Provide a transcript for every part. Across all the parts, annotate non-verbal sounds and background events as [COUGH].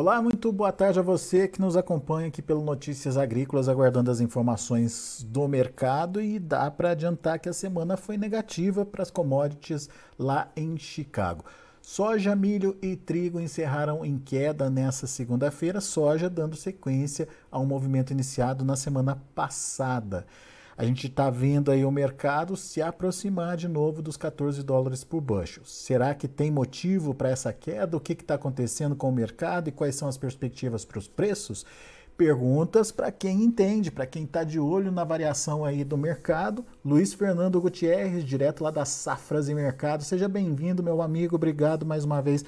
Olá, muito boa tarde a você que nos acompanha aqui pelo Notícias Agrícolas, aguardando as informações do mercado e dá para adiantar que a semana foi negativa para as commodities lá em Chicago. Soja, milho e trigo encerraram em queda nessa segunda-feira, soja dando sequência a um movimento iniciado na semana passada. A gente está vendo aí o mercado se aproximar de novo dos 14 dólares por bushel. Será que tem motivo para essa queda? O que está acontecendo com o mercado e quais são as perspectivas para os preços? Perguntas para quem entende, para quem está de olho na variação aí do mercado. Luiz Fernando Gutierrez, direto lá das Safras e Mercado. Seja bem-vindo, meu amigo. Obrigado mais uma vez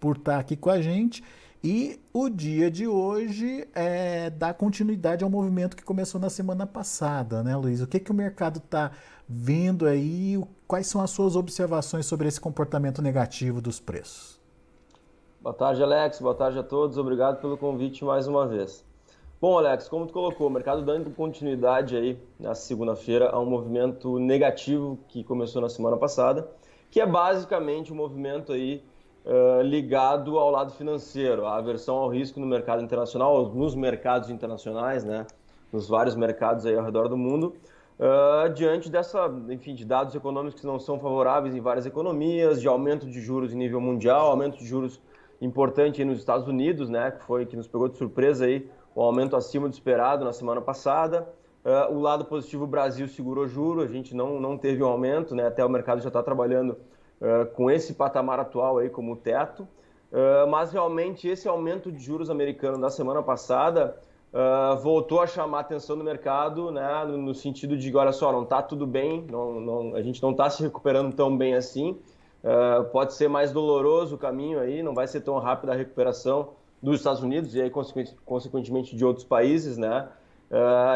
por estar tá aqui com a gente. E o dia de hoje é, dá continuidade ao movimento que começou na semana passada, né, Luiz? O que, que o mercado está vendo aí? Quais são as suas observações sobre esse comportamento negativo dos preços? Boa tarde, Alex. Boa tarde a todos. Obrigado pelo convite mais uma vez. Bom, Alex, como tu colocou, o mercado dando continuidade aí na segunda-feira a um movimento negativo que começou na semana passada, que é basicamente um movimento aí uh, ligado ao lado financeiro, a aversão ao risco no mercado internacional, nos mercados internacionais, né, nos vários mercados aí ao redor do mundo, uh, diante dessa, enfim, de dados econômicos que não são favoráveis em várias economias, de aumento de juros em nível mundial, aumento de juros importante nos Estados Unidos, né, que foi que nos pegou de surpresa aí, o aumento acima do esperado na semana passada. Uh, o lado positivo, o Brasil segurou juro, a gente não, não teve um aumento, né, até o mercado já está trabalhando com esse patamar atual aí como teto, uh, mas realmente esse aumento de juros americano da semana passada uh, voltou a chamar a atenção do mercado, né, no, no sentido de, olha só, não está tudo bem, não, não, a gente não está se recuperando tão bem assim, pode ser mais doloroso o caminho aí, não vai ser tão rápida a recuperação dos Estados Unidos e aí consequentemente de outros países, né?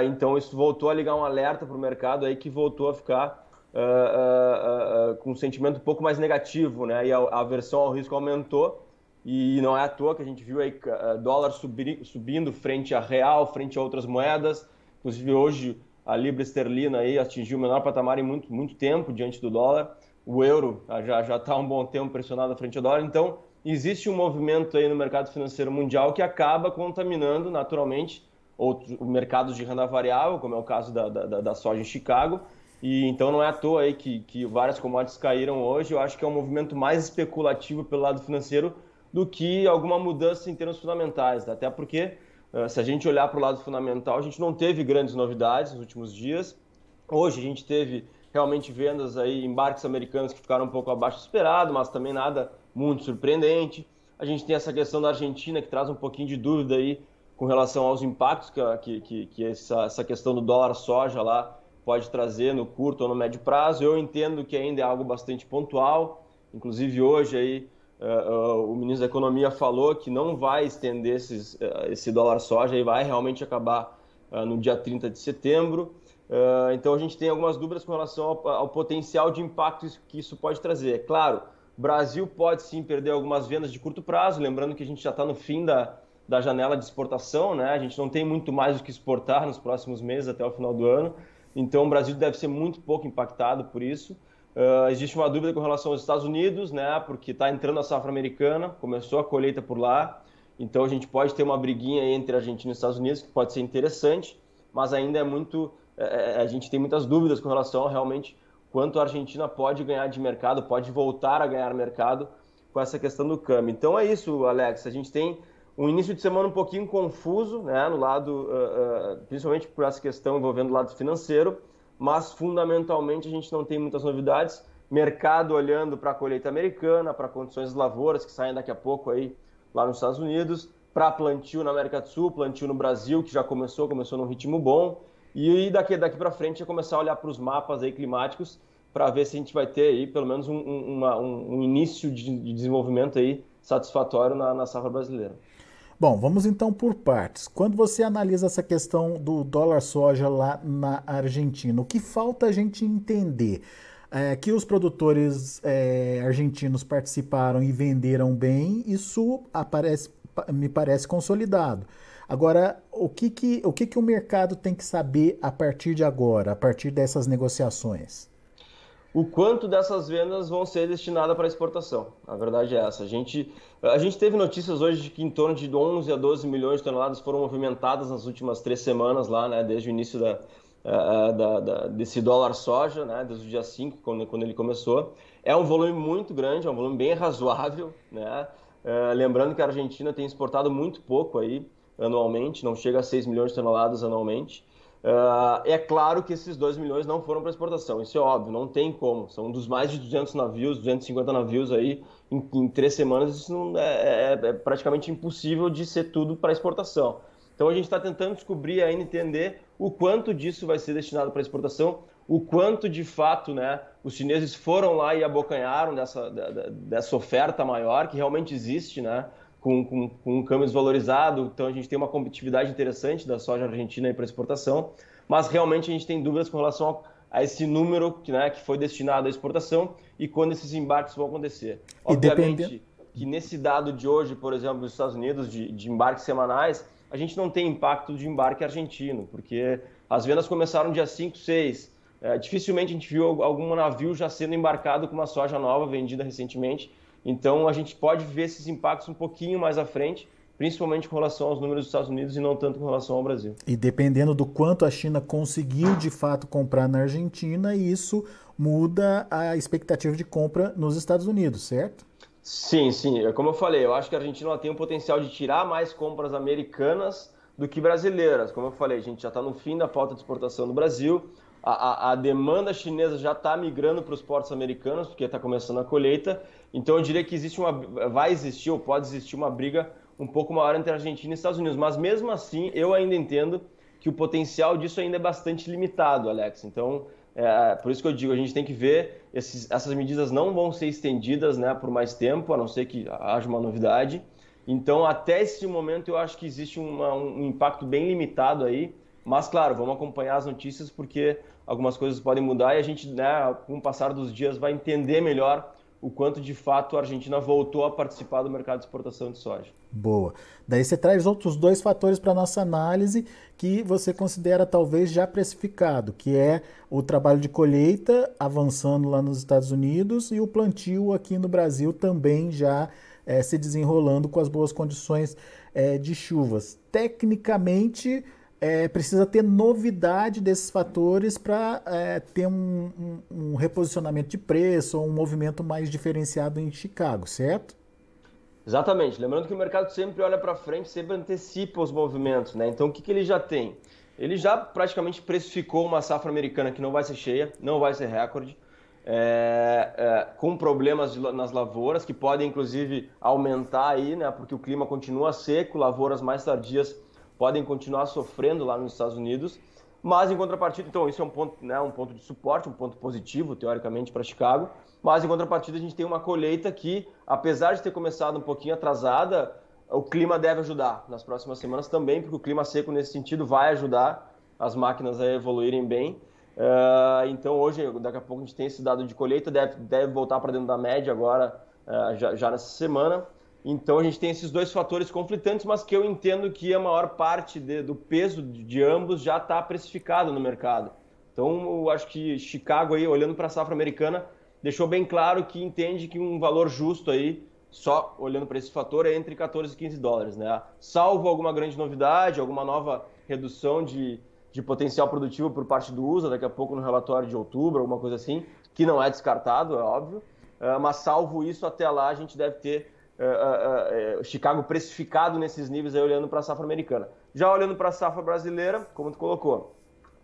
então isso voltou a ligar um alerta para o mercado aí que voltou a ficar uh, uh, com um sentimento um pouco mais negativo, né? E a, a aversão ao risco aumentou e não é à toa que a gente viu aí dólar subir, subindo frente a real, frente a outras moedas. Inclusive hoje a libra esterlina aí atingiu o menor patamar em muito, muito tempo diante do dólar. O euro já já está um bom tempo pressionado frente ao dólar. Então existe um movimento aí no mercado financeiro mundial que acaba contaminando naturalmente outros mercados de renda variável, como é o caso da, da, da soja em Chicago, e então não é à toa aí que, que várias commodities caíram hoje. Eu acho que é um movimento mais especulativo pelo lado financeiro do que alguma mudança em termos fundamentais. Até porque, eh, se a gente olhar para o lado fundamental, a gente não teve grandes novidades nos últimos dias. Hoje a gente teve realmente vendas aí, embarques americanos que ficaram um pouco abaixo do esperado, mas também nada muito surpreendente. A gente tem essa questão da Argentina que traz um pouquinho de dúvida aí com relação aos impactos que, que, que essa, essa questão do dólar soja lá pode trazer no curto ou no médio prazo. Eu entendo que ainda é algo bastante pontual. Inclusive hoje aí uh, uh, o ministro da Economia falou que não vai estender esses, uh, esse dólar soja e vai realmente acabar no dia 30 de setembro. então a gente tem algumas dúvidas com relação ao, ao potencial de impacto que isso pode trazer. É claro, Brasil pode sim perder algumas vendas de curto prazo, lembrando que a gente já está no fim da, da janela de exportação, né? A gente não tem muito mais o que exportar nos próximos meses até o final do ano. Então, o Brasil deve ser muito pouco impactado por isso. Uh, existe uma dúvida com relação aos Estados Unidos, né? Porque está entrando a safra americana, começou a colheita por lá. Então, a gente pode ter uma briguinha entre Argentina e os Estados Unidos, que pode ser interessante, mas ainda é muito. É, é, a gente tem muitas dúvidas com relação a realmente quanto a Argentina pode ganhar de mercado, pode voltar a ganhar mercado com essa questão do câmbio. Então, é isso, Alex. A gente tem um início de semana um pouquinho confuso, né, no lado, uh, uh, principalmente por essa questão envolvendo o lado financeiro, mas fundamentalmente a gente não tem muitas novidades. Mercado olhando para a colheita americana, para condições de lavouras que saem daqui a pouco aí lá nos Estados Unidos, para plantio na América do Sul, plantio no Brasil, que já começou, começou num ritmo bom, e daqui, daqui para frente é começar a olhar para os mapas aí climáticos para ver se a gente vai ter aí pelo menos um, um, uma, um, início de, de, desenvolvimento aí satisfatório na, na safra brasileira. Bom, vamos então por partes. Quando você analisa essa questão do dólar soja lá na Argentina, o que falta a gente entender? É, que os produtores é, argentinos participaram e venderam bem, isso aparece, me parece consolidado. Agora, o que, que, o que, que o mercado tem que saber a partir de agora, a partir dessas negociações? O quanto dessas vendas vão ser destinadas para exportação. A verdade é essa. A gente, a gente teve notícias hoje de que em torno de 11 a 12 milhões de toneladas foram movimentadas nas últimas três semanas lá, né, desde o início da, uh, da, da, desse dólar soja, né, desde o dia 5, quando, quando ele começou. É um volume muito grande, é um volume bem razoável, né? Uh, lembrando que a Argentina tem exportado muito pouco aí anualmente, não chega a 6 milhões de toneladas anualmente. Uh, é claro que esses 2 milhões não foram para exportação, isso é óbvio, não tem como. São dos mais de 200 navios, 250 navios aí em, em três semanas, isso não é, é, é praticamente impossível de ser tudo para exportação. Então a gente está tentando descobrir ainda entender o quanto disso vai ser destinado para exportação, o quanto de fato né, os chineses foram lá e abocanharam dessa, dessa oferta maior que realmente existe, né? Com, com, com um câmbio desvalorizado, então a gente tem uma competitividade interessante da soja argentina para exportação, mas realmente a gente tem dúvidas com relação a, a esse número que, né, que foi destinado à exportação e quando esses embarques vão acontecer. E Obviamente depende... que nesse dado de hoje, por exemplo, dos Estados Unidos, de, de embarques semanais, a gente não tem impacto de embarque argentino, porque as vendas começaram dia 5, 6. É, dificilmente a gente viu algum navio já sendo embarcado com uma soja nova vendida recentemente. Então a gente pode ver esses impactos um pouquinho mais à frente, principalmente com relação aos números dos Estados Unidos e não tanto com relação ao Brasil. E dependendo do quanto a China conseguiu de fato comprar na Argentina, isso muda a expectativa de compra nos Estados Unidos, certo? Sim, sim. É como eu falei, eu acho que a Argentina tem o potencial de tirar mais compras americanas do que brasileiras. Como eu falei, a gente já está no fim da falta de exportação do Brasil. A, a, demanda chinesa já está migrando para os portos americanos, porque está começando a colheita. Então eu diria que existe uma, vai existir ou pode existir uma briga um pouco maior entre Argentina e Estados Unidos. Mas mesmo assim, eu ainda entendo que o potencial disso ainda é bastante limitado, Alex. Então, é, por isso que eu digo, a gente tem que ver, esses, essas medidas não vão ser estendidas né, por mais tempo, a não ser que haja uma novidade. Então, até esse momento, eu acho que existe uma, um impacto bem limitado aí. Mas, claro, vamos acompanhar as notícias, porque algumas coisas podem mudar e a gente, né, com o passar dos dias, vai entender melhor o quanto de fato a Argentina voltou a participar do mercado de exportação de soja. Boa. Daí você traz outros dois fatores para nossa análise que você considera talvez já precificado, que é o trabalho de colheita avançando lá nos Estados Unidos e o plantio aqui no Brasil também já é, se desenrolando com as boas condições é, de chuvas. Tecnicamente, é, precisa ter novidade desses fatores para é, ter um, um, um, reposicionamento de preço ou um movimento mais diferenciado em Chicago, certo? Exatamente. Lembrando que o mercado sempre olha para frente, sempre antecipa os movimentos. Né? Então, o que, que ele já tem? Ele já praticamente precificou uma safra americana que não vai ser cheia, não vai ser recorde, é, é, com problemas de, nas lavouras, que podem inclusive aumentar aí, né? porque o clima continua seco, lavouras mais tardias podem continuar sofrendo lá nos Estados Unidos, mas em contrapartida, então isso é um ponto, né, um ponto de suporte, um ponto positivo teoricamente para Chicago, mas em contrapartida a gente tem uma colheita que, apesar de ter começado um pouquinho atrasada, o clima deve ajudar nas próximas semanas também, porque o clima seco nesse sentido vai ajudar as máquinas a evoluírem bem. Uh, então hoje, daqui a pouco a gente tem esse dado de colheita, deve, deve voltar para dentro da média agora, uh, já, já nessa semana. Então a gente tem esses dois fatores conflitantes, mas que eu entendo que a maior parte de, do peso de, ambos já está precificado no mercado. Então eu acho que Chicago aí, olhando para a safra americana, deixou bem claro que entende que um valor justo aí, só olhando para esse fator, é entre 14 e 15 dólares, né? Salvo alguma grande novidade, alguma nova redução de, de potencial produtivo por parte do USA, daqui a pouco no relatório de outubro, alguma coisa assim, que não é descartado, é óbvio. Uh, mas salvo isso, até lá a gente deve ter uh, uh, Chicago precificado nesses níveis aí olhando para a safra americana. Já olhando para a safra brasileira, como tu colocou,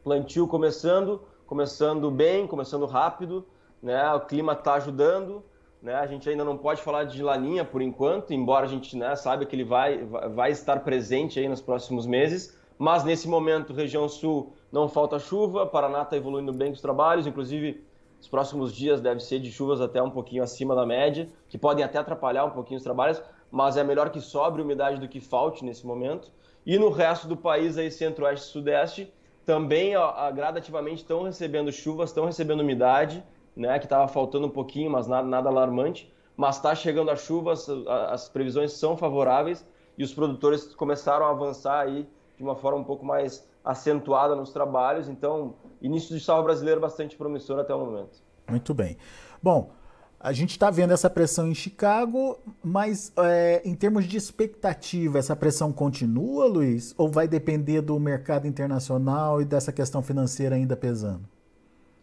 plantio começando, começando bem, começando rápido, né? O clima está ajudando, né? A gente ainda não pode falar de laninha por enquanto, embora a gente né, saiba que ele vai, vai estar presente aí nos próximos meses. Mas nesse momento, região sul não falta chuva, Paraná está evoluindo bem com os trabalhos, inclusive os próximos dias deve ser de chuvas até um pouquinho acima da média, que podem até atrapalhar um pouquinho os trabalhos, mas é melhor que sobre umidade do que falte nesse momento. E no resto do país, aí centro-oeste e sudeste, também ó, gradativamente estão recebendo chuvas, estão recebendo umidade, né, que estava faltando um pouquinho, mas nada, nada alarmante. Mas está chegando a chuvas, as previsões são favoráveis e os produtores começaram a avançar aí de uma forma um pouco mais acentuada nos trabalhos. Então, início de safra brasileiro bastante promissor até o momento. Muito bem. Bom, a gente está vendo essa pressão em Chicago, mas é, em termos de expectativa, essa pressão continua, Luiz? Ou vai depender do mercado internacional e dessa questão financeira ainda pesando?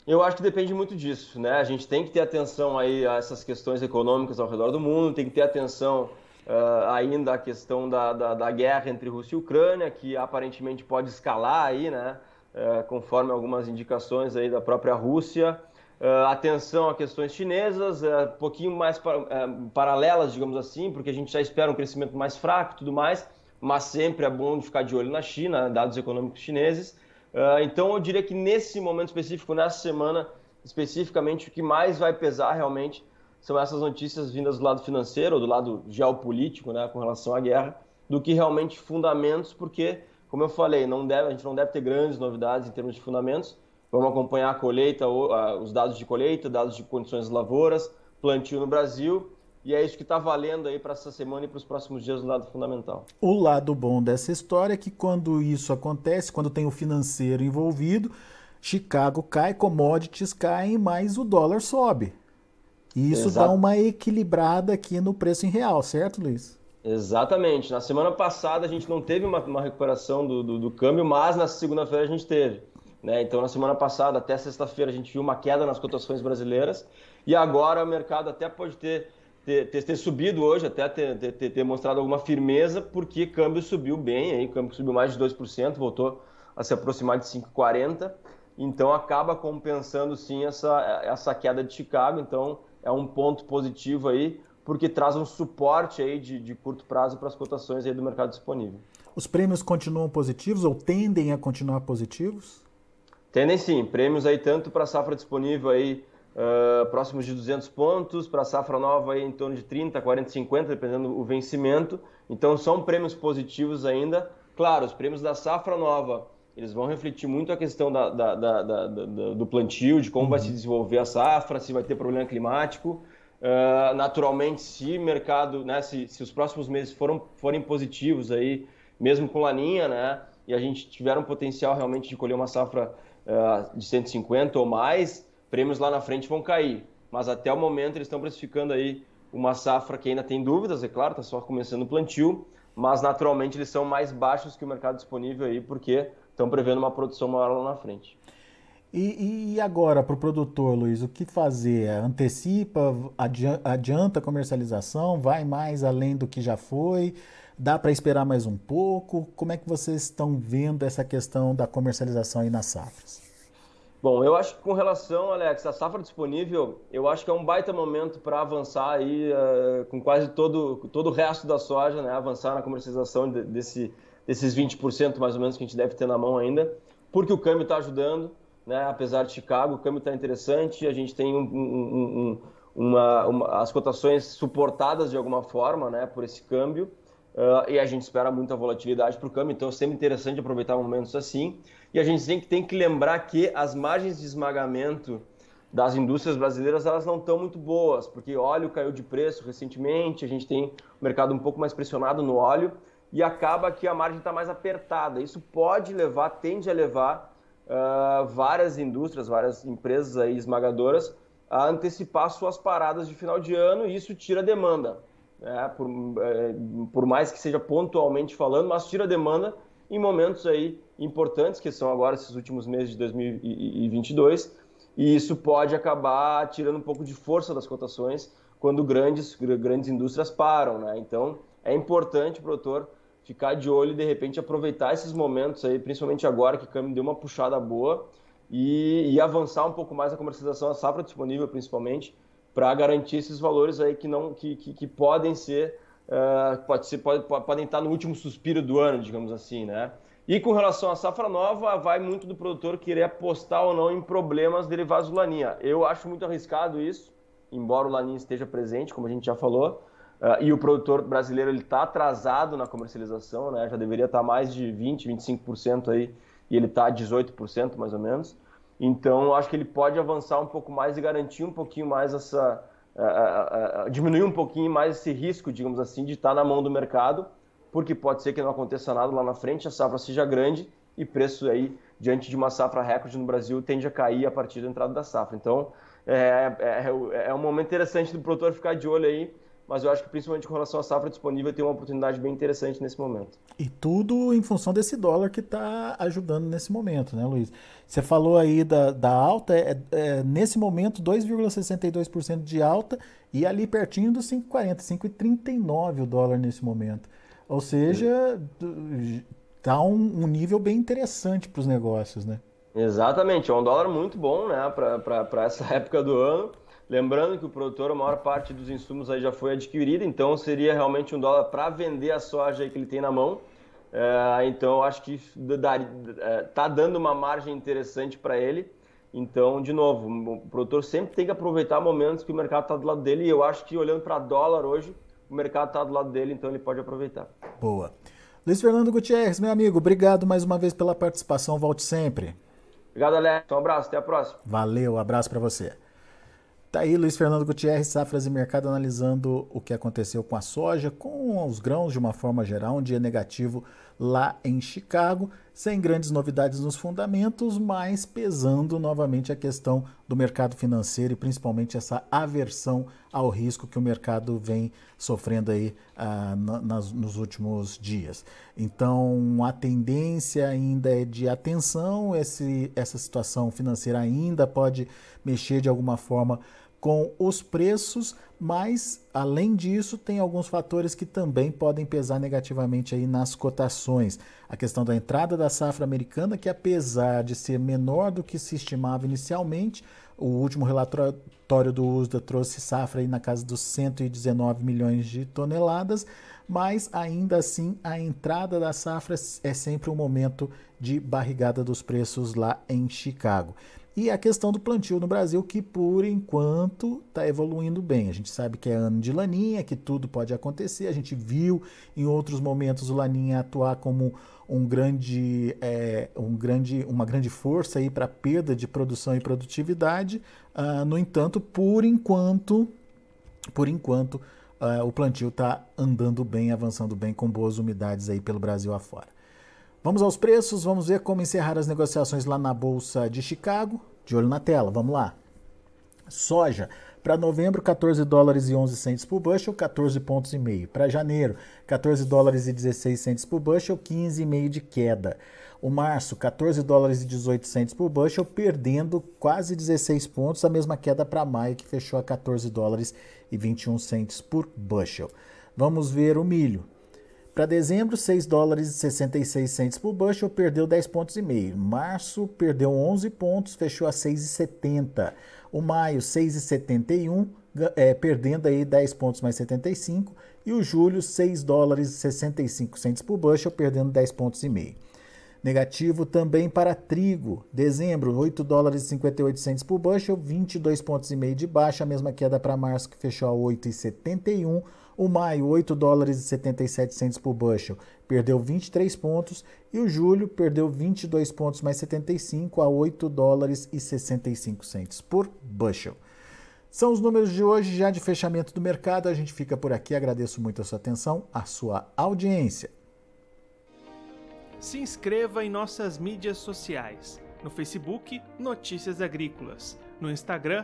Eu acho que depende muito disso, né? A gente tem que ter atenção aí a essas questões econômicas ao redor do mundo, tem que ter atenção uh, ainda à questão da, da, da, guerra entre Rússia e Ucrânia, que aparentemente pode escalar aí, né? Uh, conforme algumas indicações aí da própria Rússia. Uh, atenção a questões chinesas, um pouquinho mais paralelas, digamos assim, porque a gente já espera um crescimento mais fraco e tudo mais, mas sempre é bom ficar de olho na China, dados econômicos chineses. então eu diria que nesse momento específico, nessa semana especificamente, o que mais vai pesar realmente são essas notícias vindas do lado financeiro ou do lado geopolítico, né, com relação à guerra, do que realmente fundamentos, porque, como eu falei, não deve, a gente não deve ter grandes novidades em termos de fundamentos, Vamos acompanhar a colheita, os dados de colheita, dados de condições de lavouras, plantio no Brasil. E é isso que está valendo aí para essa semana e para os próximos dias do lado fundamental. O lado bom dessa história é que quando isso acontece, quando tem o financeiro envolvido, Chicago cai, commodities caem, mas o dólar sobe. E isso Exato. dá uma equilibrada aqui no preço em real, certo, Luiz? Exatamente. Na semana passada a gente não teve uma, uma recuperação do, do, do câmbio, mas na segunda-feira a gente teve. Né? Então, na semana passada, até sexta-feira, a gente viu uma queda nas cotações brasileiras e agora o mercado até pode ter, ter, ter, ter subido hoje, até ter, ter, ter, mostrado alguma firmeza, porque o câmbio subiu bem, aí, o câmbio subiu mais de 2%, voltou a se aproximar de 5,40%. Então, acaba compensando sim essa, essa queda de Chicago. Então, é um ponto positivo aí, porque traz um suporte aí de, de curto prazo para as cotações aí do mercado disponível. Os prêmios continuam positivos ou tendem a continuar positivos? Tendem sim, prêmios aí tanto para a safra disponível aí uh, próximos de 200 pontos, para a safra nova aí em torno de 30, 40, 50, dependendo do vencimento. Então são prêmios positivos ainda. Claro, os prêmios da safra nova, eles vão refletir muito a questão da, da, da, do plantio, de como uhum. vai se desenvolver a safra, se vai ter problema climático. Uh, naturalmente, se mercado, né, se, se os próximos meses foram, forem positivos aí, mesmo com laninha, né, e a gente tiver um potencial realmente de colher uma safra uh, de 150 ou mais, prêmios lá na frente vão cair. Mas até o momento eles estão precificando aí uma safra que ainda tem dúvidas, é claro, está só começando o plantio, mas naturalmente eles são mais baixos que o mercado disponível aí, porque estão prevendo uma produção maior lá na frente. E, e agora, para o produtor, Luiz, o que fazer? Antecipa, adianta a comercialização, vai mais além do que já foi? Dá para esperar mais um pouco? Como é que vocês estão vendo essa questão da comercialização aí nas safras? Bom, eu acho que com relação, Alex, à safra disponível, eu acho que é um baita momento para avançar aí uh, com quase todo, todo o resto da soja, né? Avançar na comercialização de, desse, desses 20% mais ou menos que a gente deve ter na mão ainda, porque o câmbio está ajudando, né? Apesar de Chicago, o câmbio está interessante, a gente tem um, um, um, uma, uma, as cotações suportadas de alguma forma, né? Por esse câmbio. Uh, e a gente espera muita volatilidade para o câmbio, então é sempre interessante aproveitar momentos assim. E a gente tem que, tem que lembrar que as margens de esmagamento das indústrias brasileiras elas não estão muito boas, porque óleo caiu de preço recentemente, a gente tem um mercado um pouco mais pressionado no óleo e acaba que a margem está mais apertada. Isso pode levar, tende a levar uh, várias indústrias, várias empresas aí esmagadoras a antecipar suas paradas de final de ano e isso tira demanda é, por, é, por mais que seja pontualmente falando, mas tira demanda em momentos aí importantes, que são agora esses últimos meses de 2022, e isso pode acabar tirando um pouco de força das cotações quando grandes, grandes indústrias param, né? Então, é importante o produtor ficar de olho e, de repente, aproveitar esses momentos aí, principalmente agora que o câmbio deu uma puxada boa, e, e avançar um pouco mais a comercialização, a safra disponível, principalmente, para garantir esses valores aí que não que, que, que podem ser, uh, pode ser pode, podem estar no último suspiro do ano, digamos assim, né? E com relação à safra nova, vai muito do produtor querer apostar ou não em problemas derivados do laninha. Eu acho muito arriscado isso, embora o laninha esteja presente, como a gente já falou, uh, e o produtor brasileiro ele está atrasado na comercialização, né? Já deveria estar mais de 20, 25% aí, e ele está a 18% mais ou menos. Então, acho que ele pode avançar um pouco mais e garantir um pouquinho mais essa. Uh, uh, diminuir um pouquinho mais esse risco, digamos assim, de estar na mão do mercado, porque pode ser que não aconteça nada lá na frente, a safra seja grande e preço aí diante de uma safra recorde no Brasil tende a cair a partir da entrada da safra. Então é, é, é um momento interessante do produtor ficar de olho aí mas eu acho que principalmente com relação à safra disponível tem uma oportunidade bem interessante nesse momento. E tudo em função desse dólar que está ajudando nesse momento, né, Luiz? Você falou aí da, da alta, é, é nesse momento 2,62% de alta e ali pertinho dos 5,40, 5,39 o dólar nesse momento. Ou seja, está um, um nível bem interessante para os negócios, né? Exatamente, é um dólar muito bom né, para essa [LAUGHS] época do ano. Lembrando que o produtor, a maior parte dos insumos aí já foi adquirida, então seria realmente um dólar para vender a soja que ele tem na mão. É, então, acho que está é, dando uma margem interessante para ele. Então, de novo, o produtor sempre tem que aproveitar momentos que o mercado está do lado dele. E eu acho que olhando para dólar hoje, o mercado está do lado dele, então ele pode aproveitar. Boa. Luiz Fernando Gutierrez, meu amigo, obrigado mais uma vez pela participação. Volte sempre. Obrigado, Alex. Um abraço, até a próxima. Valeu, abraço para você. Tá aí Luiz Fernando Gutierrez, Safras e Mercado, analisando o que aconteceu com a soja, com os grãos de uma forma geral, um dia negativo lá em Chicago, sem grandes novidades nos fundamentos, mas pesando novamente a questão do mercado financeiro e principalmente essa aversão ao risco que o mercado vem sofrendo aí ah, nas, nos últimos dias. Então a tendência ainda é de atenção, esse, essa situação financeira ainda pode mexer de alguma forma com os preços, mas além disso tem alguns fatores que também podem pesar negativamente aí nas cotações. A questão da entrada da safra americana, que apesar de ser menor do que se estimava inicialmente, o último relatório do USDA trouxe safra aí na casa dos 119 milhões de toneladas, mas ainda assim a entrada da safra é sempre um momento de barrigada dos preços lá em Chicago. E a questão do plantio no Brasil, que por enquanto está evoluindo bem. A gente sabe que é ano de laninha, que tudo pode acontecer. A gente viu em outros momentos o laninha atuar como um grande, é, um grande, uma grande força para perda de produção e produtividade. Uh, no entanto, por enquanto, por enquanto, uh, o plantio está andando bem, avançando bem, com boas umidades aí pelo Brasil afora. Vamos aos preços, vamos ver como encerrar as negociações lá na Bolsa de Chicago. De olho na tela, vamos lá. Soja, para novembro, 14 dólares e 11 centes por bushel, 14 pontos e meio. Para janeiro, 14 dólares e 16 centes por bushel, 15,5 de queda. O março, 14 dólares e 18 centes por bushel, perdendo quase 16 pontos, a mesma queda para maio, que fechou a 14 dólares e 21 centes por bushel. Vamos ver o milho. Para dezembro, 6 dólares e 66 centes por bushel, perdeu 10 pontos e meio. Março, perdeu 11 pontos, fechou a 6,70. O maio, 6,71, é, perdendo aí 10 pontos mais 75. E o julho, 6 dólares e 65 centes por bushel, perdendo 10 pontos e meio. Negativo também para trigo. Dezembro, 8 dólares e 58 centes por bushel, 22 pontos e meio de baixa, a mesma queda para março que fechou a 8,71. O maio, 8 dólares e 77 centes por bushel, perdeu 23 pontos. E o julho perdeu 22 pontos mais 75 a 8 dólares e 65 centes por bushel. São os números de hoje, já de fechamento do mercado. A gente fica por aqui. Agradeço muito a sua atenção, a sua audiência. Se inscreva em nossas mídias sociais. No Facebook, Notícias Agrícolas. No Instagram,